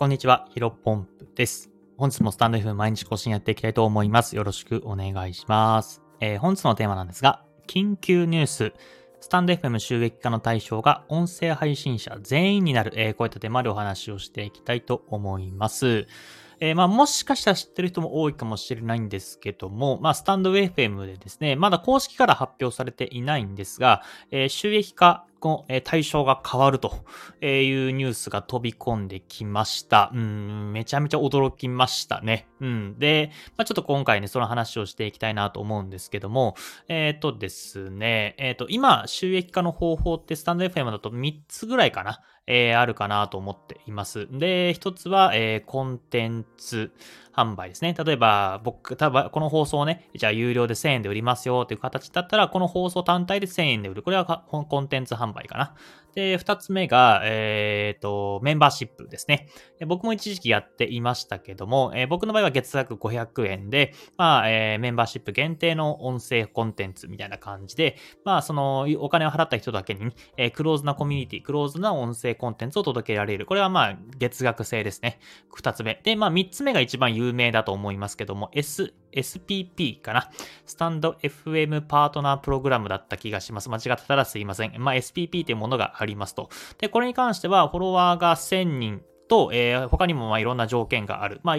こんにちは、ヒロポンプです。本日もスタンド F 毎日更新やっていきたいと思います。よろしくお願いします。えー、本日のテーマなんですが、緊急ニュース、スタンド FM 収益化の対象が音声配信者全員になる、えー、こういったテーマでお話をしていきたいと思います。えー、まあ、もしかしたら知ってる人も多いかもしれないんですけども、まあ、スタンド FM でですね、まだ公式から発表されていないんですが、えー、収益化の対象が変わるというニュースが飛び込んできました。うん、めちゃめちゃ驚きましたね。うん。で、まあ、ちょっと今回ね、その話をしていきたいなと思うんですけども、えっ、ー、とですね、えっ、ー、と、今、収益化の方法ってスタンド FM だと3つぐらいかな。えー、あるかなと思っています。で、一つは、えー、コンテンツ販売ですね。例えば、僕、多分この放送ね、じゃあ有料で1000円で売りますよという形だったら、この放送単体で1000円で売る。これはコンテンツ販売かな。で、二つ目が、えっ、ー、と、メンバーシップですね。僕も一時期やっていましたけども、えー、僕の場合は月額500円で、まあ、えー、メンバーシップ限定の音声コンテンツみたいな感じで、まあ、その、お金を払った人だけに、えー、クローズなコミュニティ、クローズな音声コンテンツを届けられる。これはまあ、月額制ですね。二つ目。で、まあ、三つ目が一番有名だと思いますけども、S、SPP かな。スタンド FM パートナープログラムだった気がします。間違ってたらすいません。まあ、SPP というものがありますと。で、これに関しては、フォロワーが1000人と、えー、他にもまあいろんな条件がある。まあ、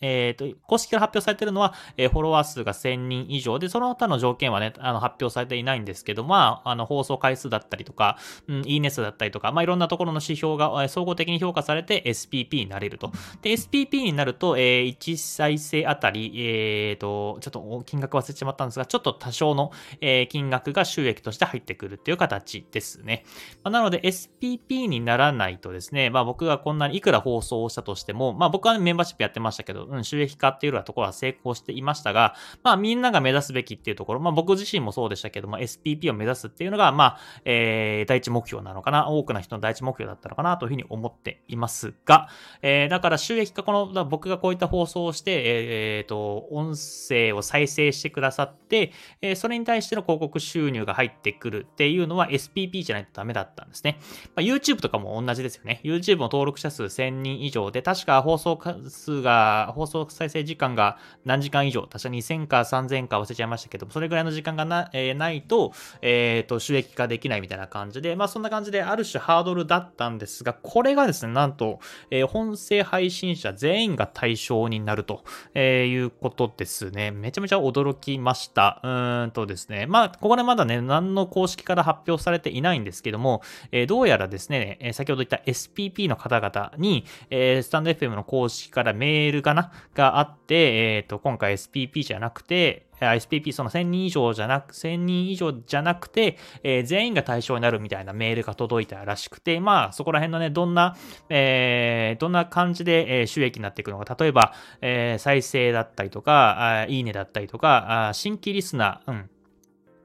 えっ、ー、と、公式から発表されてるのは、えー、フォロワー数が1000人以上で、その他の条件はね、あの、発表されていないんですけど、まあ、あの、放送回数だったりとか、うん、いいね数だったりとか、まあ、いろんなところの指標が、えー、総合的に評価されて SPP になれると。で、SPP になると、えー、1再生あたり、えっ、ー、と、ちょっと金額忘れてしまったんですが、ちょっと多少の、えー、金額が収益として入ってくるっていう形ですね。まあ、なので、SPP にならないとですね、まあ、僕がこんなにいくら放送をしたとしても、まあ、僕は、ね、メンバーシップやってましたけど、うん、収益化っていうようなところは成功していましたが、まあみんなが目指すべきっていうところ、まあ僕自身もそうでしたけども、SPP を目指すっていうのが、まあ、えー、第一目標なのかな、多くの人の第一目標だったのかなというふうに思っていますが、えー、だから収益化、この、僕がこういった放送をして、えー、と、音声を再生してくださって、えー、それに対しての広告収入が入ってくるっていうのは SPP じゃないとダメだったんですね。まあ、YouTube とかも同じですよね。YouTube の登録者数1000人以上で、確か放送数が、放送再生時間が何時間以上、確か2000か3000か忘れちゃいましたけども、それぐらいの時間がな,、えー、ないと、えっ、ー、と、収益化できないみたいな感じで、まあそんな感じである種ハードルだったんですが、これがですね、なんと、えー、本声配信者全員が対象になると、えー、いうことですね。めちゃめちゃ驚きました。うーんとですね、まあ、ここでまだね、何の公式から発表されていないんですけども、えー、どうやらですね、えー、先ほど言った SPP の方々に、えー、スタンド FM の公式からメールかながあって、えっ、ー、と、今回 SPP じゃなくて、SPP その1000人以上じゃなく、1000人以上じゃなくて、えー、全員が対象になるみたいなメールが届いたらしくて、まあそこら辺のね、どんな、えー、どんな感じで、え、収益になっていくのか、例えば、え、再生だったりとか、あいいねだったりとか、新規リスナー、うん。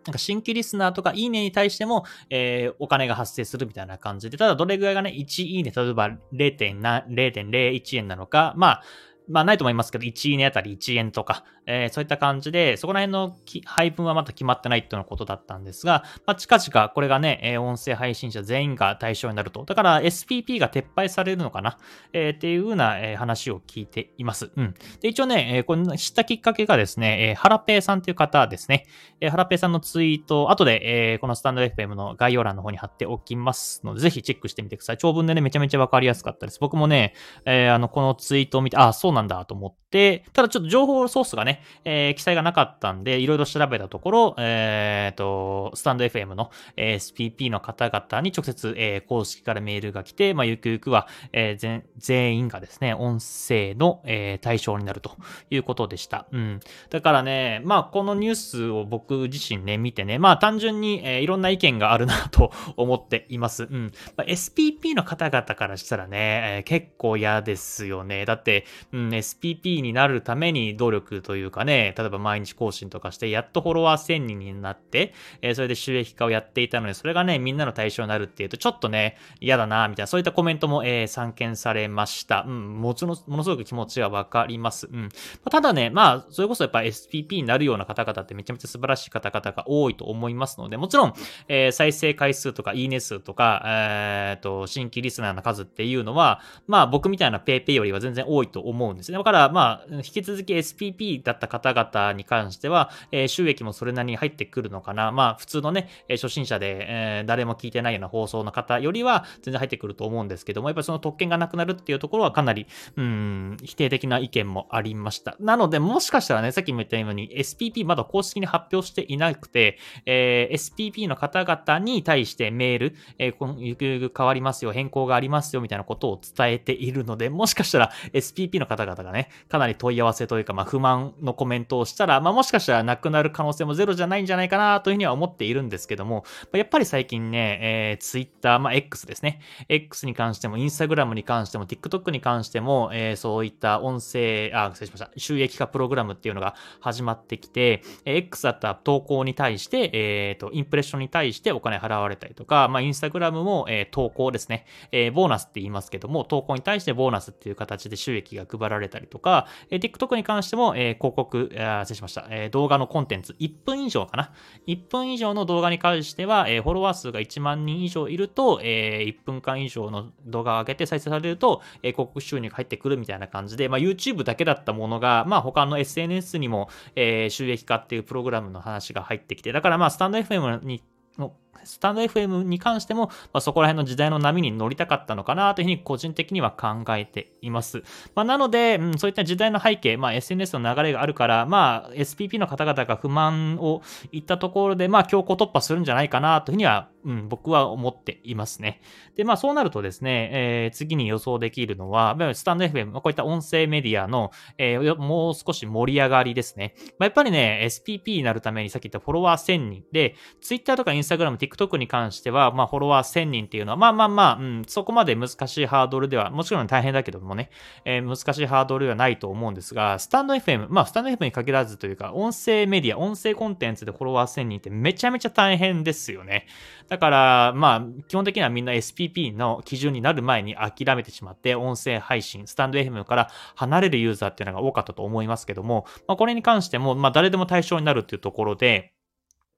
なんか新規リスナーとかいいねに対しても、えー、お金が発生するみたいな感じで、ただどれぐらいがね、1いいね、例えば0.01円なのか、まあ、まあないと思いますけど、1いいねあたり1円とか、えー、そういった感じで、そこら辺の配分はまだ決まってないっていうのことだったんですが、まあ、近々これがね、えー、音声配信者全員が対象になると。だから SPP が撤廃されるのかな、えー、っていうような、え、話を聞いています。うん。で、一応ね、え、これ知ったきっかけがですね、えー、ハラペーさんという方ですね。えー、ハラペーさんのツイート、後で、えー、このスタンド FM の概要欄の方に貼っておきますので、ぜひチェックしてみてください。長文でね、めちゃめちゃわかりやすかったです。僕もね、え、あの、このツイートを見て、あ、そうなんだと思って、ただちょっと情報ソースがね、えー、記載がなかったんで、いろいろ調べたところ、えっ、ー、と、スタンド FM の SPP の方々に直接、えー、公式からメールが来て、まあ、ゆくゆくは、えー、全員がですね、音声の、えー、対象になるということでした。うん。だからね、まあ、このニュースを僕自身ね、見てね、まあ、単純に、えー、いろんな意見があるなと思っています。うん。まあ、SPP の方々からしたらね、えー、結構嫌ですよね。だって、うん、ん、SPP になるために努力というかね、例えば毎日更新とかして、やっとフォロワー1000人になって、えー、それで収益化をやっていたので、それがね、みんなの対象になるっていうと、ちょっとね、嫌だな、みたいな、そういったコメントも、えー、散見されました。うん、もちろん、ものすごく気持ちはわかります。うん。ただね、まあ、それこそやっぱ SPP になるような方々ってめちゃめちゃ素晴らしい方々が多いと思いますので、もちろん、えー、再生回数とか、いいね数とか、えっ、と、新規リスナーの数っていうのは、まあ、僕みたいな PayPay よりは全然多いと思うんですね。だから、まあ、引き続き SPP だった方々に関しては、えー、収益もそれなりに入ってくるのかな。まあ、普通のね、初心者で、えー、誰も聞いてないような放送の方よりは全然入ってくると思うんですけども、やっぱりその特権がなくなるっていうところはかなり、うん、否定的な意見もありました。なので、もしかしたらね、さっきも言ったように SPP まだ公式に発表していなくて、えー、SPP の方々に対してメール、えー、ゆくゆく変わりますよ、変更がありますよ、みたいなことを伝えているので、もしかしたら SPP の方方々がね、かなり問い合わせというか、まあ、不満のコメントをしたら、まあ、もしかしたらなくなる可能性もゼロじゃないんじゃないかなというふうには思っているんですけども、やっぱり最近ね、えー、Twitter、まあ、X ですね。X に関しても、Instagram に関しても、TikTok に関しても、えー、そういった音声、あ、失礼しました。収益化プログラムっていうのが始まってきて、え X だったら投稿に対して、えっ、ー、と、インプレッションに対してお金払われたりとか、まあ、Instagram も、えー、投稿ですね。えー、ボーナスって言いますけども、投稿に対してボーナスっていう形で収益が配られられたりとか、え、TikTok に関しても、え、広告、あ失礼しました、え、動画のコンテンツ、1分以上かな。1分以上の動画に関しては、え、フォロワー数が1万人以上いると、え、1分間以上の動画を上げて再生されると、え、広告収入が入ってくるみたいな感じで、まあ、YouTube だけだったものが、まあ、他の SNS にも、え、収益化っていうプログラムの話が入ってきて、だからまあ、スタンド FM にのスタンド FM に関しても、まあ、そこら辺の時代の波に乗りたかったのかなというふうに個人的には考えています。まあ、なので、うん、そういった時代の背景、まあ、SNS の流れがあるから、まあ、SPP の方々が不満を言ったところで、まあ、強行突破するんじゃないかなというふうには、うん、僕は思っていますね。で、まあ、そうなるとですね、えー、次に予想できるのは、スタンド FM、こういった音声メディアの、えー、もう少し盛り上がりですね。まあ、やっぱりね、SPP になるためにさっき言ったフォロワー1000人で、Twitter とか Instagram、TikTok に関しては、まあ、フォロワー1000人っていうのは、まあまあまあ、うん、そこまで難しいハードルでは、もちろん大変だけどもね、えー、難しいハードルではないと思うんですが、スタンド FM、まあ、スタンド FM に限らずというか、音声メディア、音声コンテンツでフォロワー1000人ってめちゃめちゃ大変ですよね。だから、まあ、基本的にはみんな SPP の基準になる前に諦めてしまって、音声配信、スタンド FM から離れるユーザーっていうのが多かったと思いますけども、まあ、これに関しても、まあ、誰でも対象になるっていうところで、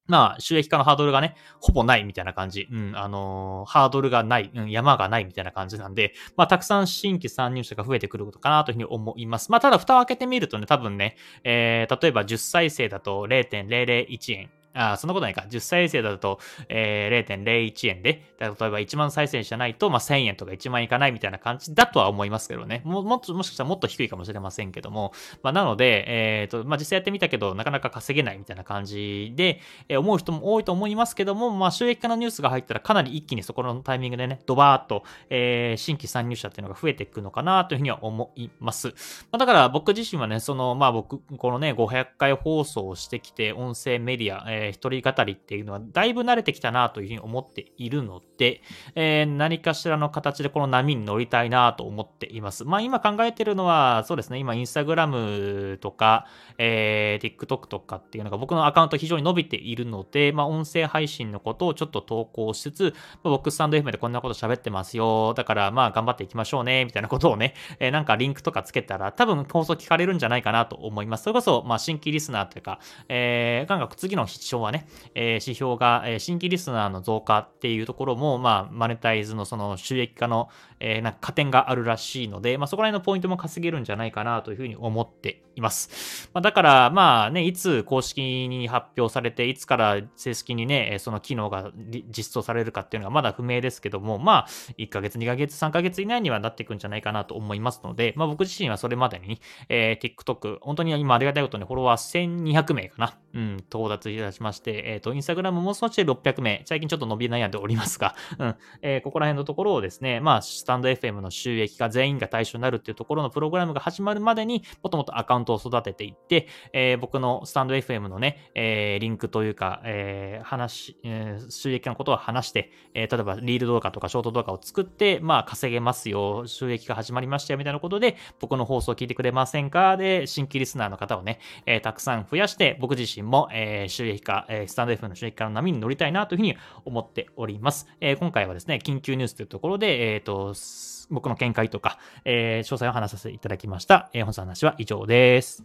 まあ、収益化のハードルがね、ほぼないみたいな感じ。うん、あのー、ハードルがない、うん、山がないみたいな感じなんで、まあ、たくさん新規参入者が増えてくることかなというふうに思います。まあ、ただ、蓋を開けてみるとね、多分ね、えー、例えば10再生だと0.001円。あそんなことないか。10再生だと、えー、0.01円で、例えば1万再生じゃないと、まあ、1000円とか1万いかないみたいな感じだとは思いますけどね。ももっと、もしかしたらもっと低いかもしれませんけども。まあ、なので、えっ、ー、と、まあ、実際やってみたけど、なかなか稼げないみたいな感じで、えー、思う人も多いと思いますけども、まあ、収益化のニュースが入ったらかなり一気にそこのタイミングでね、ドバーっと、えー、新規参入者っていうのが増えていくのかなというふうには思います。まあ、だから僕自身はね、その、まあ僕、このね、500回放送をしてきて、音声メディア、えー、え、一人語りっていうのはだいぶ慣れてきたなというふうに思っているので、えー、何かしらの形でこの波に乗りたいなと思っています。まあ今考えてるのは、そうですね、今インスタグラムとか、えー、TikTok とかっていうのが僕のアカウント非常に伸びているので、まあ音声配信のことをちょっと投稿しつつ、僕スタンド FM でこんなこと喋ってますよ。だからまあ頑張っていきましょうね、みたいなことをね、えー、なんかリンクとかつけたら多分放送聞かれるんじゃないかなと思います。それこそ、まあ新規リスナーというか、えー、なん次の昭和ね、え指標が、え新規リスナーの増加っていうところも、まあ、マネタイズのその収益化の、えなんか加点があるらしいので、まあ、そこら辺のポイントも稼げるんじゃないかなというふうに思っています。まあ、だから、まあね、いつ公式に発表されて、いつから正式にね、その機能が実装されるかっていうのがまだ不明ですけども、まあ、1ヶ月、2ヶ月、3ヶ月以内にはなっていくんじゃないかなと思いますので、まあ僕自身はそれまでに、えー、TikTok、本当に今ありがたいことにフォロワー1200名かな、うん、到達きまして、えっ、ー、と、インスタグラムも少しで600名、最近ちょっと伸び悩んでおりますが、うん、えー、ここら辺のところをですね、まあ、スタンド FM の収益が全員が対象になるっていうところのプログラムが始まるまでに、もともとアカウントを育てていって、えー、僕のスタンド FM のね、えー、リンクというか、えー、話、えー、収益化のことを話して、えー、例えばリール動画とかショート動画を作って、まあ、稼げますよ、収益が始まりましたよ、みたいなことで、僕の放送を聞いてくれませんか？で、新規リスナーの方をね、えー、たくさん増やして、僕自身も、えー、収益化、えー、スタンド FM の収益化の波に乗りたいなというふうに思っております。えー、今回はですね、緊急ニュースというところで、えっ、ー、と、僕の見解とか、えー、詳細を話させていただきました。えー、本日の話は以上です。